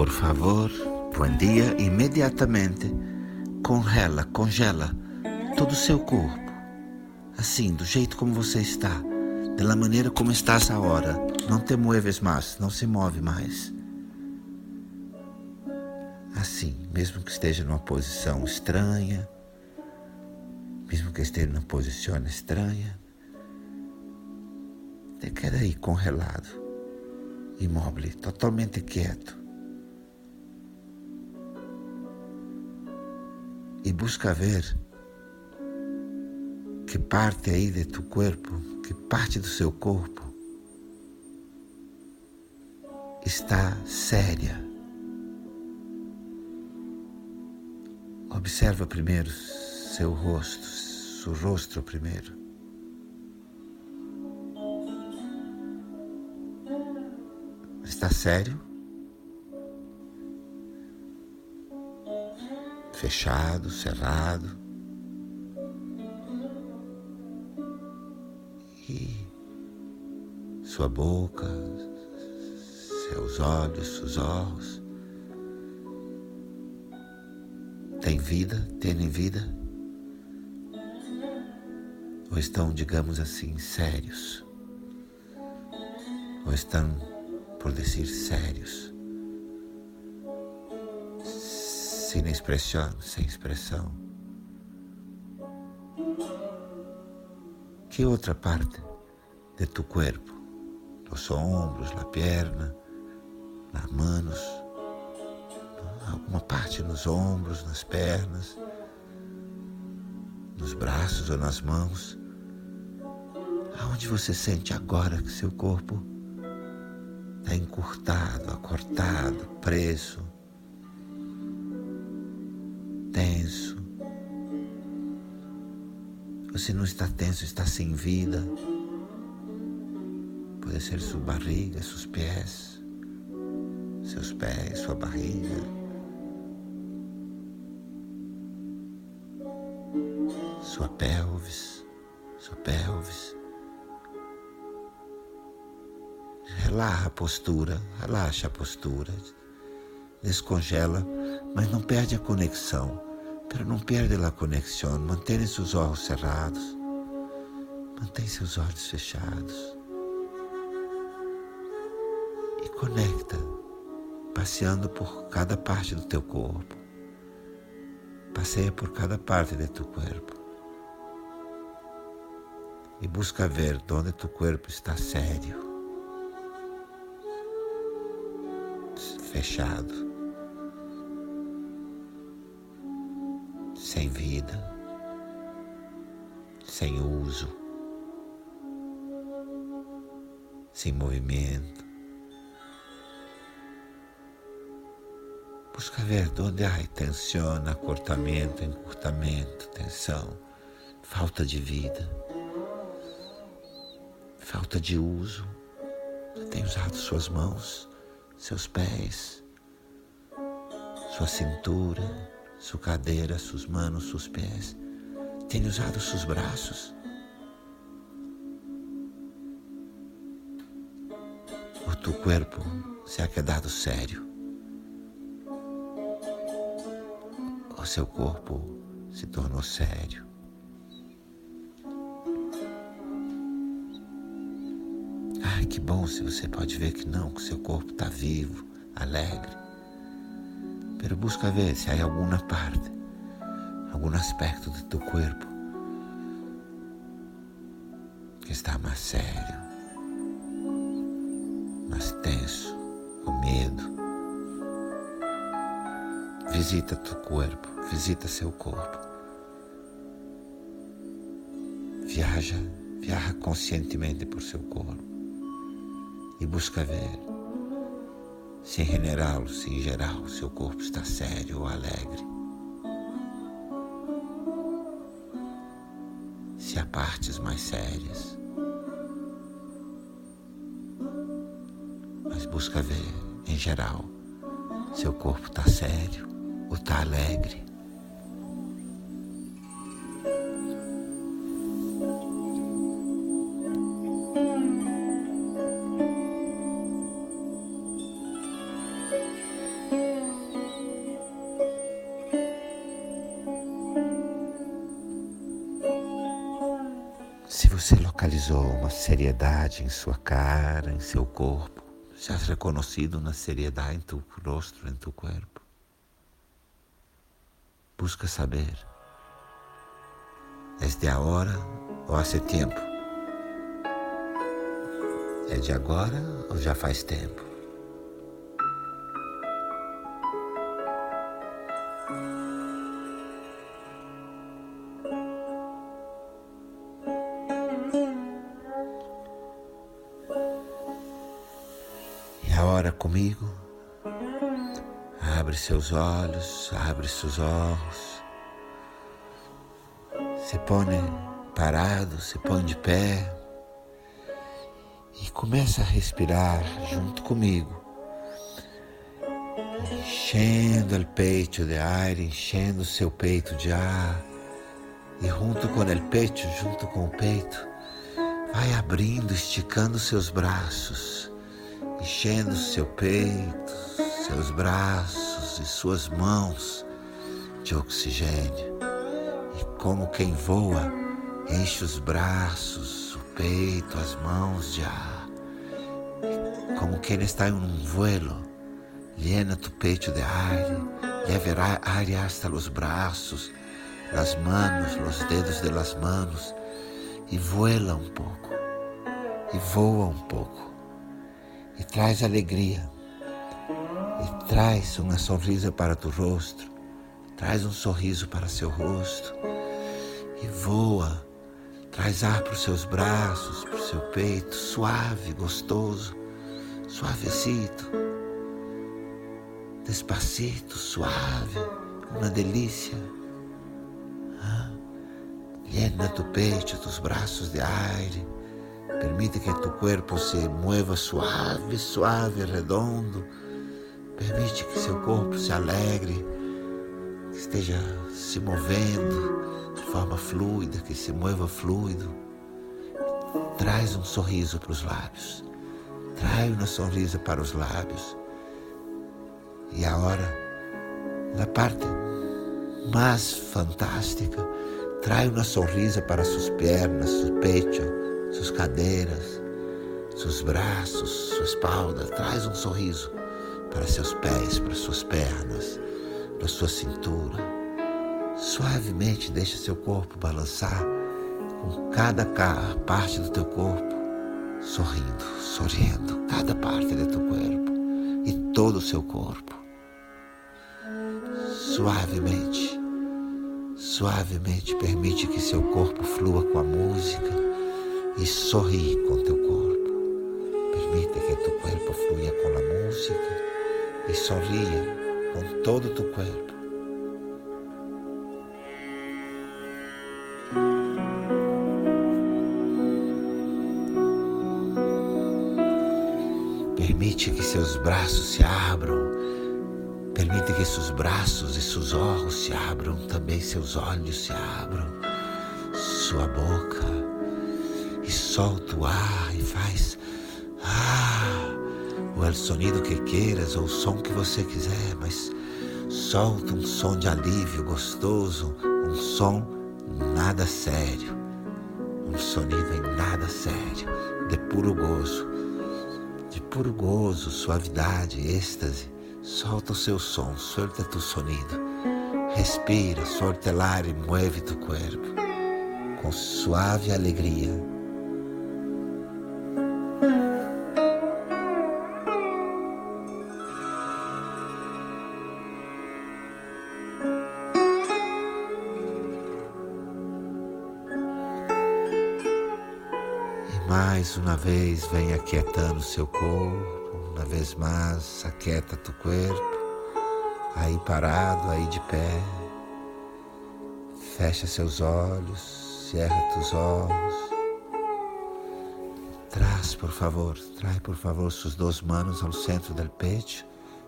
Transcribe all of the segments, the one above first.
Por favor, bom dia imediatamente congela, congela todo o seu corpo. Assim, do jeito como você está, da maneira como estás agora. Não te mueves mais, não se move mais. Assim, mesmo que esteja numa posição estranha, mesmo que esteja numa posição estranha, te queda aí congelado, imóvel, totalmente quieto. E busca ver que parte aí de tu corpo, que parte do seu corpo está séria. Observa primeiro seu rosto, seu rosto primeiro. Está sério? Fechado, cerrado. E sua boca, seus olhos, seus olhos. Tem vida? Têm vida? Ou estão, digamos assim, sérios? Ou estão, por dizer, sérios? Sem expressão, sem expressão. Que outra parte de tu corpo? Los ombros, la perna, nas manos, alguma parte nos ombros, nas pernas, nos braços ou nas mãos. Aonde você sente agora que seu corpo está encurtado, acortado, preso, tenso. Você não está tenso, está sem vida. Pode ser sua barriga, seus pés seus pés, sua barriga. Sua pelvis, sua pelvis. Relaxa a postura, relaxa a postura. Descongela, mas não perde a conexão. Pero não perde a conexão. Mantenha seus olhos cerrados. Mantenha seus olhos fechados. E conecta passeando por cada parte do teu corpo. Passeia por cada parte de tu corpo. E busca ver onde tu corpo está sério, fechado, sem vida, sem uso, sem movimento. Busca ver onde há tensão, acortamento, encurtamento, tensão, falta de vida, falta de uso. Você tem usado suas mãos, seus pés, sua cintura, sua cadeira, suas mãos, seus pés. Tem usado seus braços. O teu corpo se ha quedado sério. o seu corpo se tornou sério. Ai, que bom se você pode ver que não, que seu corpo está vivo, alegre. Pero busca ver se há alguma parte, algum aspecto do teu corpo que está mais sério, mais tenso, com medo. Visita teu corpo, visita seu corpo. Viaja, viaja conscientemente por seu corpo e busca ver se em general, se em geral seu corpo está sério ou alegre. Se há partes mais sérias. Mas busca ver, em geral, seu corpo está sério ou está alegre. Localizou uma seriedade em sua cara, em seu corpo. Já has reconhecido uma seriedade em tu rosto, em tu corpo. Busca saber. É de agora ou há tempo? É de agora ou já faz tempo? Comigo. Abre seus olhos, abre seus olhos. Se põe parado, se põe de pé e começa a respirar junto comigo, enchendo o peito de ar, enchendo o seu peito de ar e junto com o peito, junto com o peito, vai abrindo, esticando seus braços enchendo seu peito, seus braços e suas mãos de oxigênio. E como quem voa, enche os braços, o peito, as mãos de ar. E como quem está em um vuelo, llena tu peito de ar, leva aire hasta los braços, las manos, los dedos de las manos, e vuela um pouco, e voa um pouco e traz alegria, e traz uma sorriso para tu rosto, traz um sorriso para seu rosto, e voa, traz ar para os seus braços, para o seu peito, suave, gostoso, suavecito, despacito, suave, uma delícia. Ah, llena tu peito, tus braços de aire Permite que tu corpo se mueva suave, suave, redondo. Permite que seu corpo se alegre, que esteja se movendo de forma fluida, que se mueva fluido. Traz um sorriso para os lábios. Traz uma sorriso para os lábios. E agora, na parte mais fantástica, traz uma sorriso para suas pernas, seu peito, suas cadeiras, seus braços, sua espalda. Traz um sorriso para seus pés, para suas pernas, para sua cintura. Suavemente deixa seu corpo balançar com cada parte do teu corpo, sorrindo, sorrindo, cada parte do teu corpo e todo o seu corpo. Suavemente, suavemente permite que seu corpo flua com a música e sorri com teu corpo. Permite que tu corpo fluya com a música e sorria com todo tu corpo. Permite que seus braços se abram. Permite que seus braços e seus olhos se abram, também seus olhos se abram, sua boca solta o ar e faz ah, o sonido que queiras ou o som que você quiser, mas solta um som de alívio gostoso, um som nada sério, um sonido em nada sério, de puro gozo, de puro gozo, suavidade, êxtase. Solta o seu som, solta tu sonido. Respira, solta o ar e mueve tu corpo com suave alegria Mais uma vez, vem aquietando seu corpo, uma vez mais, aquieta tu corpo, aí parado, aí de pé. Fecha seus olhos, cerra teus olhos. Traz, por favor, traz, por favor, suas duas mãos ao centro do peito,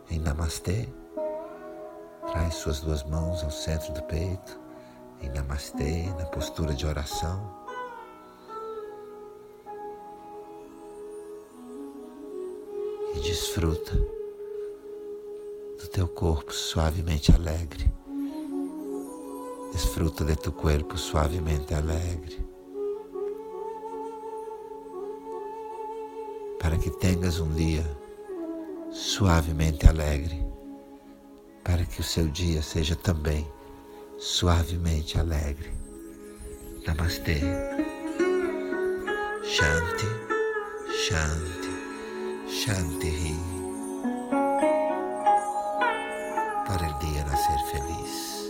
em Namastê. Traz suas duas mãos ao centro do peito, em Namastê, na postura de oração. Desfruta do teu corpo suavemente alegre. Desfruta de tu corpo suavemente alegre. para que tenhas um dia suavemente alegre, para que o seu dia seja também suavemente alegre. Namastê. Shanti, Shanti, Shanti para el día nacer feliz.